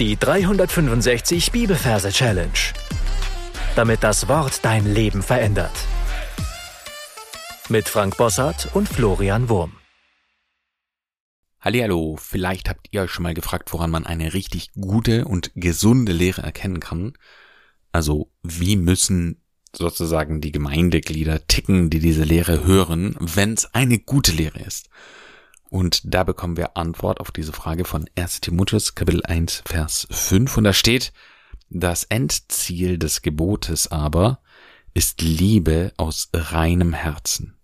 Die 365 Bibelverse Challenge. Damit das Wort dein Leben verändert. Mit Frank Bossart und Florian Wurm. Hallo, vielleicht habt ihr euch schon mal gefragt, woran man eine richtig gute und gesunde Lehre erkennen kann. Also, wie müssen sozusagen die Gemeindeglieder ticken, die diese Lehre hören, wenn es eine gute Lehre ist? Und da bekommen wir Antwort auf diese Frage von 1 Timotheus Kapitel 1 Vers 5 und da steht, das Endziel des Gebotes aber ist Liebe aus reinem Herzen.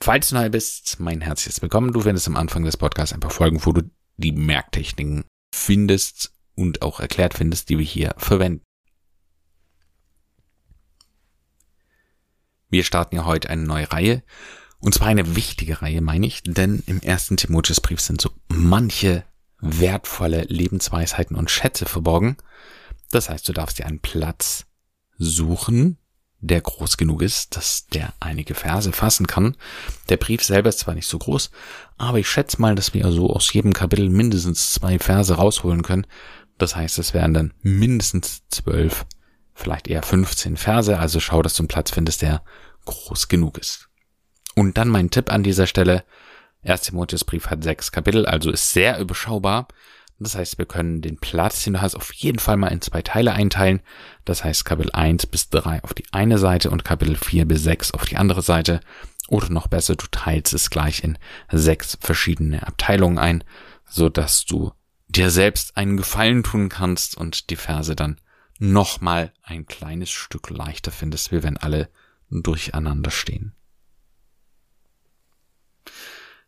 Falls du neu bist, mein herzliches Willkommen. Du findest am Anfang des Podcasts ein paar Folgen, wo du die Merktechniken findest und auch erklärt findest, die wir hier verwenden. Wir starten ja heute eine neue Reihe und zwar eine wichtige Reihe, meine ich, denn im ersten Timotheusbrief sind so manche wertvolle Lebensweisheiten und Schätze verborgen. Das heißt, du darfst dir einen Platz suchen, der groß genug ist, dass der einige Verse fassen kann. Der Brief selber ist zwar nicht so groß, aber ich schätze mal, dass wir so aus jedem Kapitel mindestens zwei Verse rausholen können. Das heißt, es wären dann mindestens zwölf, vielleicht eher 15 Verse. Also schau, dass du einen Platz findest, der groß genug ist. Und dann mein Tipp an dieser Stelle. 1. Timotheusbrief hat sechs Kapitel, also ist sehr überschaubar. Das heißt, wir können den Platz, den du hast, auf jeden Fall mal in zwei Teile einteilen. Das heißt, Kapitel 1 bis 3 auf die eine Seite und Kapitel 4 bis 6 auf die andere Seite. Oder noch besser, du teilst es gleich in sechs verschiedene Abteilungen ein, so dass du dir selbst einen Gefallen tun kannst und die Verse dann nochmal ein kleines Stück leichter findest, wie wenn alle durcheinander stehen.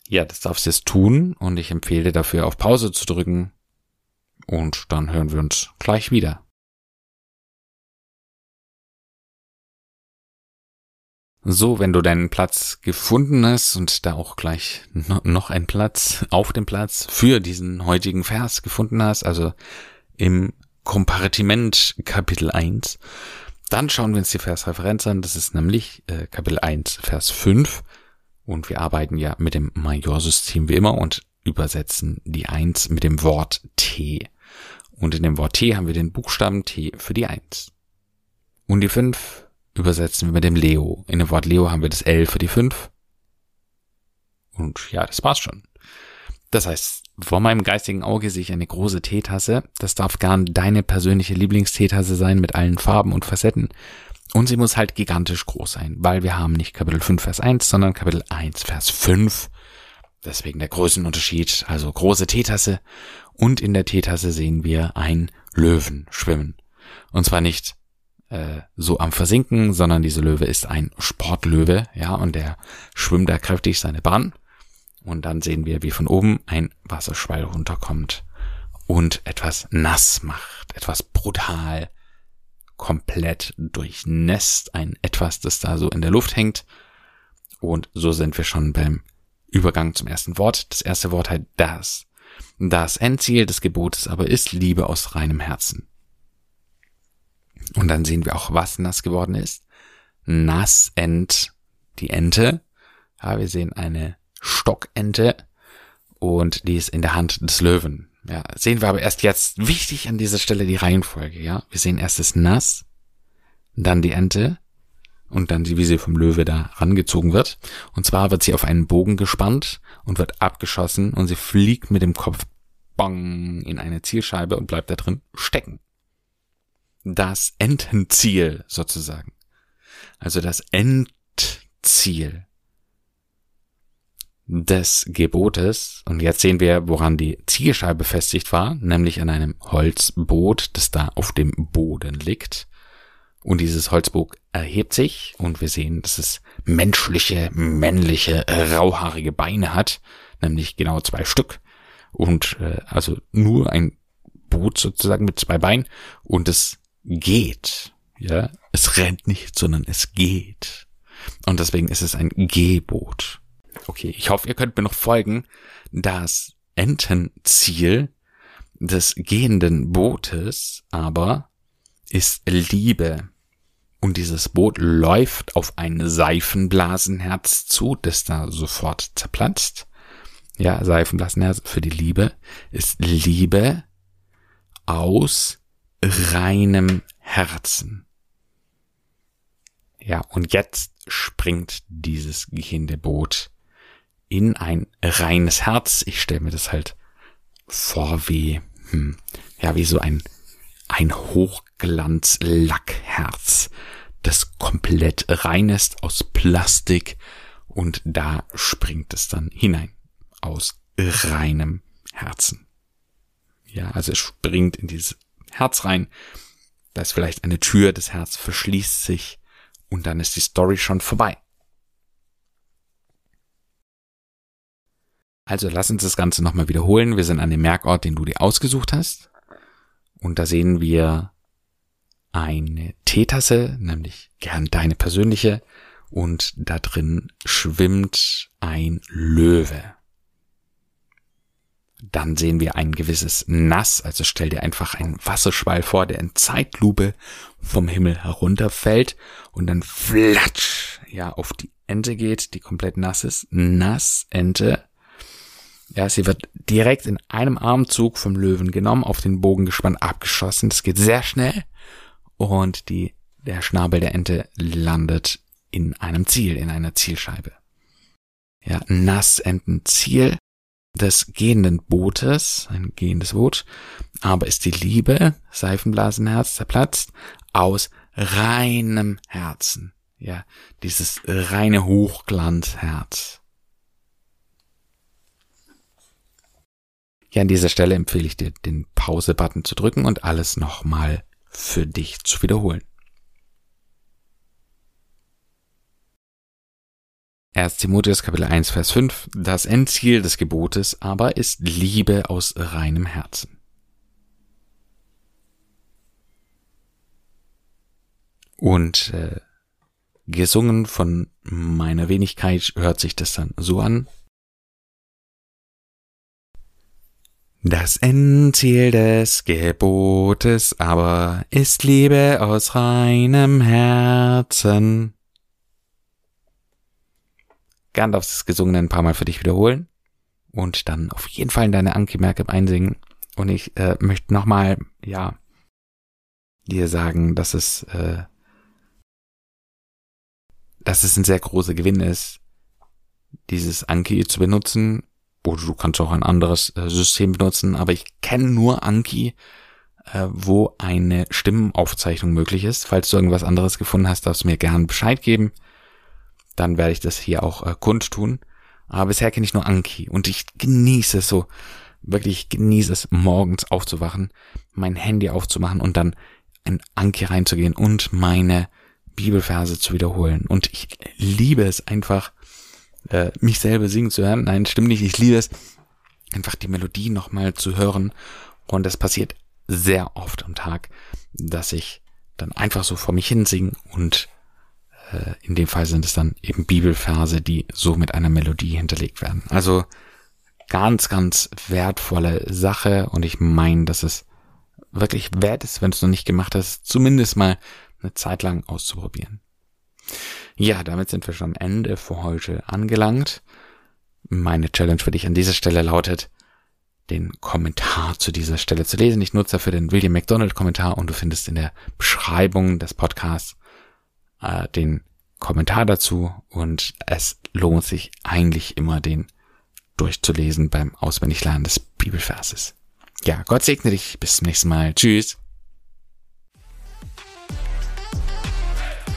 Ja, das darfst du jetzt tun und ich empfehle dafür auf Pause zu drücken und dann hören wir uns gleich wieder. So, wenn du deinen Platz gefunden hast und da auch gleich noch ein Platz auf dem Platz für diesen heutigen Vers gefunden hast, also im Kompartiment Kapitel 1, dann schauen wir uns die Versreferenz an. Das ist nämlich äh, Kapitel 1, Vers 5. Und wir arbeiten ja mit dem Majorsystem wie immer und übersetzen die Eins mit dem Wort T. Und in dem Wort T haben wir den Buchstaben T für die Eins. Und die Fünf übersetzen wir mit dem Leo. In dem Wort Leo haben wir das L für die Fünf. Und ja, das war's schon. Das heißt, vor meinem geistigen Auge sehe ich eine große Teetasse. Das darf gern deine persönliche Lieblingsteetasse sein mit allen Farben und Facetten. Und sie muss halt gigantisch groß sein, weil wir haben nicht Kapitel 5, Vers 1, sondern Kapitel 1, Vers 5. Deswegen der Größenunterschied, also große Teetasse. Und in der Teetasse sehen wir ein Löwen schwimmen. Und zwar nicht äh, so am Versinken, sondern diese Löwe ist ein Sportlöwe, ja, und der schwimmt da kräftig seine Bahn. Und dann sehen wir, wie von oben ein Wasserschwall runterkommt und etwas nass macht, etwas brutal komplett durchnässt, ein etwas, das da so in der Luft hängt. Und so sind wir schon beim Übergang zum ersten Wort. Das erste Wort heißt das. Das Endziel des Gebotes aber ist Liebe aus reinem Herzen. Und dann sehen wir auch, was nass geworden ist. Nass Ent, die Ente. Ja, wir sehen eine Stockente und die ist in der Hand des Löwen. Ja, sehen wir aber erst jetzt wichtig an dieser Stelle die Reihenfolge, ja. Wir sehen erst das Nass, dann die Ente und dann die, wie sie vom Löwe da rangezogen wird. Und zwar wird sie auf einen Bogen gespannt und wird abgeschossen und sie fliegt mit dem Kopf bang in eine Zielscheibe und bleibt da drin stecken. Das Entenziel sozusagen. Also das Endziel des Gebotes. Und jetzt sehen wir, woran die Zielscheibe befestigt war, nämlich an einem Holzboot, das da auf dem Boden liegt. Und dieses Holzboot erhebt sich und wir sehen, dass es menschliche, männliche, rauhaarige Beine hat, nämlich genau zwei Stück. Und äh, also nur ein Boot sozusagen mit zwei Beinen und es geht. Ja, es rennt nicht, sondern es geht. Und deswegen ist es ein Gehboot. Okay, ich hoffe, ihr könnt mir noch folgen. Das Entenziel des gehenden Bootes aber ist Liebe. Und dieses Boot läuft auf ein Seifenblasenherz zu, das da sofort zerplatzt. Ja, Seifenblasenherz für die Liebe ist Liebe aus reinem Herzen. Ja, und jetzt springt dieses gehende Boot in ein reines Herz. Ich stelle mir das halt vor wie, hm, ja, wie so ein, ein Hochglanz-Lackherz, das komplett rein ist aus Plastik und da springt es dann hinein aus reinem Herzen. Ja, also es springt in dieses Herz rein. Da ist vielleicht eine Tür, das Herz verschließt sich und dann ist die Story schon vorbei. Also lass uns das Ganze nochmal wiederholen. Wir sind an dem Merkort, den du dir ausgesucht hast. Und da sehen wir eine Teetasse, nämlich gern deine persönliche. Und da drin schwimmt ein Löwe. Dann sehen wir ein gewisses Nass, also stell dir einfach einen Wasserschwall vor, der in Zeitlupe vom Himmel herunterfällt und dann flatsch, ja, auf die Ente geht, die komplett nass ist. Nass, Ente. Ja, sie wird direkt in einem Armzug vom Löwen genommen, auf den Bogen gespannt, abgeschossen. Das geht sehr schnell. Und die, der Schnabel der Ente landet in einem Ziel, in einer Zielscheibe. Ja, nass Enten Ziel des gehenden Bootes, ein gehendes Boot, aber ist die Liebe, Seifenblasenherz zerplatzt, aus reinem Herzen. Ja, dieses reine Hochglanzherz. Ja, an dieser Stelle empfehle ich dir, den Pause-Button zu drücken und alles nochmal für dich zu wiederholen. 1 Timotheus Kapitel 1 Vers 5 Das Endziel des Gebotes aber ist Liebe aus reinem Herzen. Und äh, gesungen von meiner Wenigkeit hört sich das dann so an. Das Endziel des Gebotes aber ist Liebe aus reinem Herzen gern darfst du das Gesungene ein paar Mal für dich wiederholen und dann auf jeden Fall in deine Anki-Merke einsingen. Und ich äh, möchte nochmal, ja, dir sagen, dass es, äh, dass es ein sehr großer Gewinn ist, dieses Anki zu benutzen. Oder du kannst auch ein anderes äh, System benutzen, aber ich kenne nur Anki, äh, wo eine Stimmenaufzeichnung möglich ist. Falls du irgendwas anderes gefunden hast, darfst du mir gern Bescheid geben dann werde ich das hier auch äh, kundtun. Aber bisher kenne ich nur Anki und ich genieße es so, wirklich genieße es, morgens aufzuwachen, mein Handy aufzumachen und dann in Anki reinzugehen und meine Bibelverse zu wiederholen. Und ich liebe es einfach, äh, mich selber singen zu hören. Nein, stimmt nicht, ich liebe es, einfach die Melodie nochmal zu hören. Und es passiert sehr oft am Tag, dass ich dann einfach so vor mich hin singe und äh, in dem Fall sind es dann eben Bibelverse, die so mit einer Melodie hinterlegt werden. Also ganz, ganz wertvolle Sache und ich meine, dass es wirklich wert ist, wenn du es noch nicht gemacht hast, zumindest mal eine Zeit lang auszuprobieren. Ja, damit sind wir schon am Ende für heute angelangt. Meine Challenge für dich an dieser Stelle lautet, den Kommentar zu dieser Stelle zu lesen. Ich nutze dafür den William McDonald Kommentar und du findest in der Beschreibung des Podcasts äh, den Kommentar dazu und es lohnt sich eigentlich immer, den durchzulesen beim Auswendiglernen des Bibelverses. Ja, Gott segne dich. Bis zum nächsten Mal. Tschüss.